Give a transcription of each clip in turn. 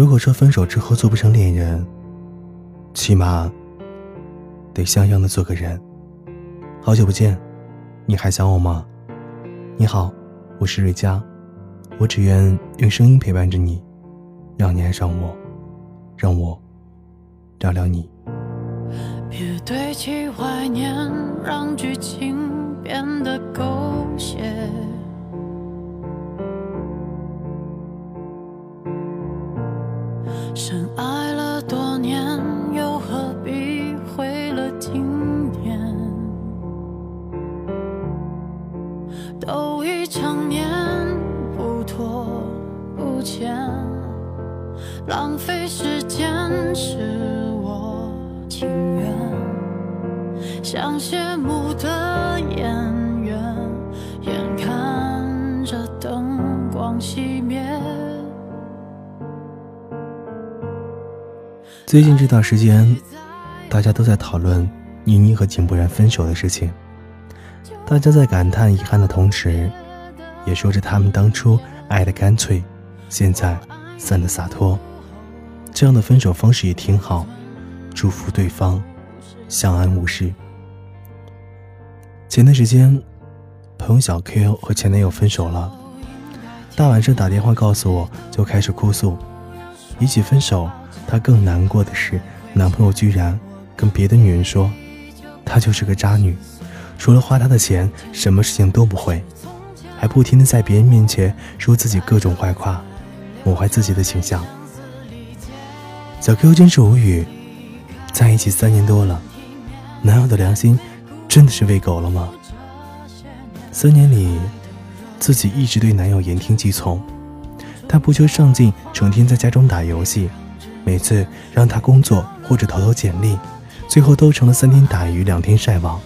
如果说分手之后做不成恋人，起码得像样的做个人。好久不见，你还想我吗？你好，我是瑞佳，我只愿用声音陪伴着你，让你爱上我，让我聊聊你。别堆砌怀念，让剧情变得狗血。深爱了多年，又何必毁了经典？都已成年，不拖不欠，浪费时间是我情愿。像谢幕的最近这段时间，大家都在讨论倪妮和井柏然分手的事情。大家在感叹遗憾的同时，也说着他们当初爱的干脆，现在散的洒脱。这样的分手方式也挺好，祝福对方相安无事。前段时间，朋友小 Q 和前男友分手了，大晚上打电话告诉我，就开始哭诉。比起分手，她更难过的是，男朋友居然跟别的女人说，她就是个渣女。除了花他的钱，什么事情都不会，还不停的在别人面前说自己各种坏话，抹坏自己的形象。小 Q 真是无语，在一起三年多了，男友的良心真的是喂狗了吗？三年里，自己一直对男友言听计从，他不求上进，成天在家中打游戏，每次让他工作或者投投简历，最后都成了三天打鱼两天晒网。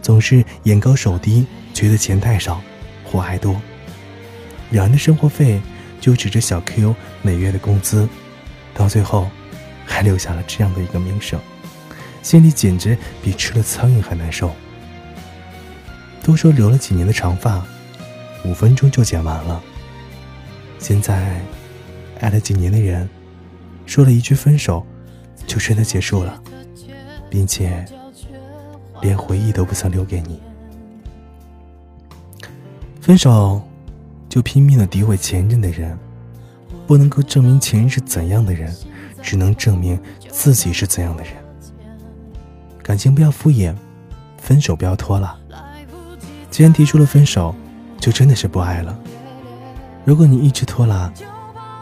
总是眼高手低，觉得钱太少，活还多。两人的生活费就指着小 Q 每月的工资，到最后还留下了这样的一个名声，心里简直比吃了苍蝇还难受。都说留了几年的长发，五分钟就剪完了。现在，爱了几年的人，说了一句分手，就真的结束了，并且。连回忆都不曾留给你，分手就拼命的诋毁前任的人，不能够证明前任是怎样的人，只能证明自己是怎样的人。感情不要敷衍，分手不要拖拉。既然提出了分手，就真的是不爱了。如果你一直拖拉，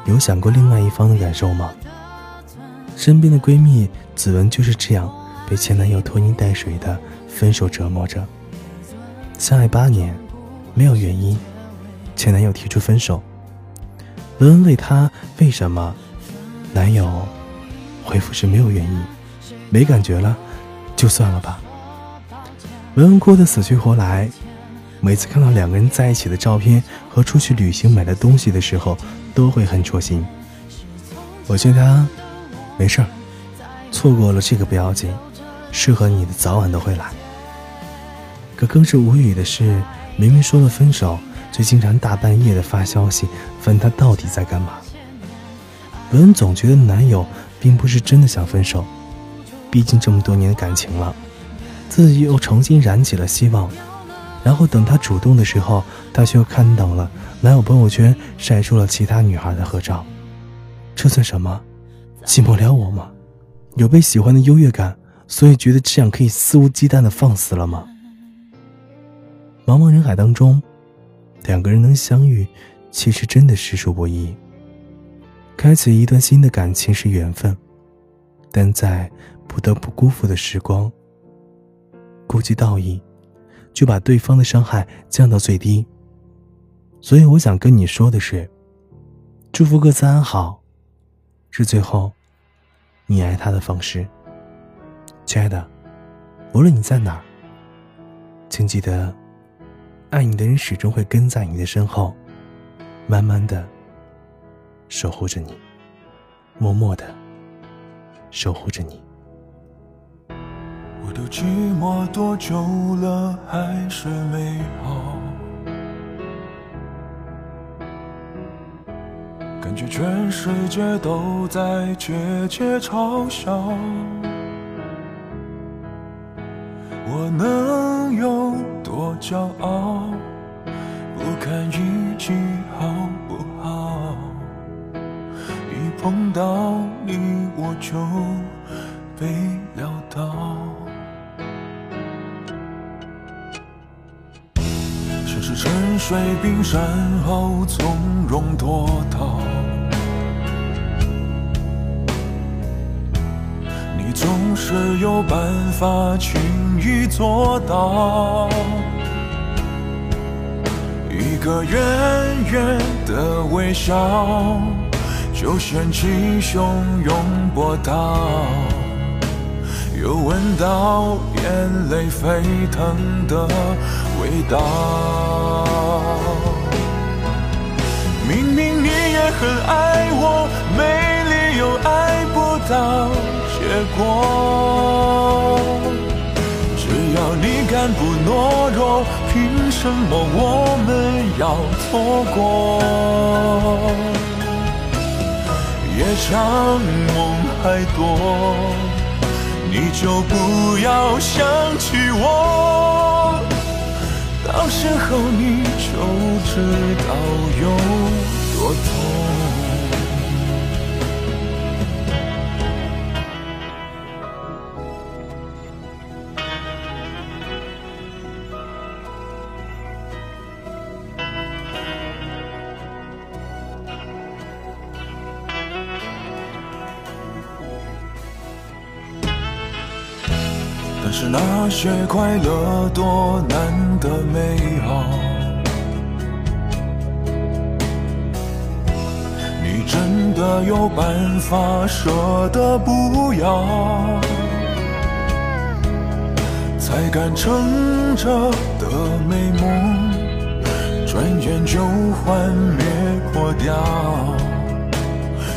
有想过另外一方的感受吗？身边的闺蜜子文就是这样。被前男友拖泥带水的分手折磨着，相爱八年，没有原因，前男友提出分手。文文问他为什么，男友回复是没有原因，没感觉了，就算了吧。文文哭得死去活来，每次看到两个人在一起的照片和出去旅行买的东西的时候，都会很戳心。我劝他没事儿，错过了这个不要紧。适合你的早晚都会来。可更是无语的是，明明说了分手，却经常大半夜的发消息，问他到底在干嘛。文总觉得男友并不是真的想分手，毕竟这么多年的感情了，自己又重新燃起了希望。然后等他主动的时候，他却又看到了男友朋友圈晒出了其他女孩的合照。这算什么？寂寞了我吗？有被喜欢的优越感？所以觉得这样可以肆无忌惮的放肆了吗？茫茫人海当中，两个人能相遇，其实真的实属不易。开启一段新的感情是缘分，但在不得不辜负的时光，顾及道义，就把对方的伤害降到最低。所以我想跟你说的是，祝福各自安好，是最后你爱他的方式。亲爱的，无论你在哪儿，请记得，爱你的人始终会跟在你的身后，慢慢的守护着你，默默的守护着你。我都寂寞多久了，还是没好？感觉全世界都在窃窃嘲笑，我能有多骄傲？不看运气好不好，一碰到你我就被撂倒。水冰山后从容脱逃，你总是有办法轻易做到。一个远远的微笑，就掀起汹涌波涛，又闻到眼泪沸腾的味道。明明你也很爱我，没理由爱不到结果。只要你敢不懦弱，凭什么我们要错过？夜长梦还多，你就不要想起我，到时候你就知道有多痛。是那些快乐多难得美好，你真的有办法舍得不要？才敢撑着的美梦，转眼就幻灭破掉。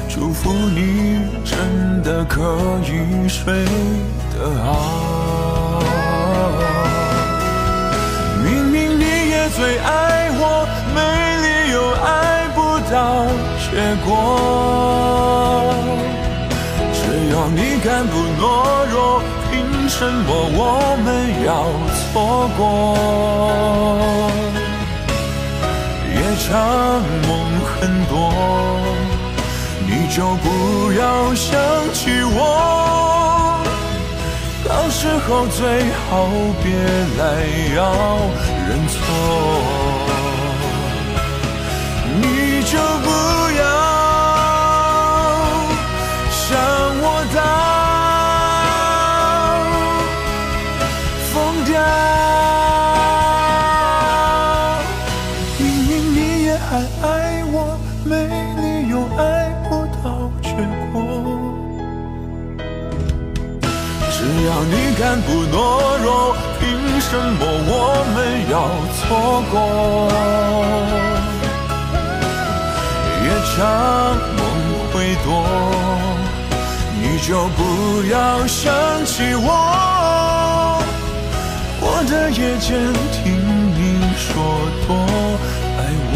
祝福你真的可以睡得好。最爱我，没理由爱不到结果。只要你敢不懦弱，凭什么我们要错过？夜长梦很多，你就不要想起我。到时候最好别来要认错，只要你敢不懦弱，凭什么我们要错过？夜长梦会多，你就不要想起我。我的夜间听你说多爱我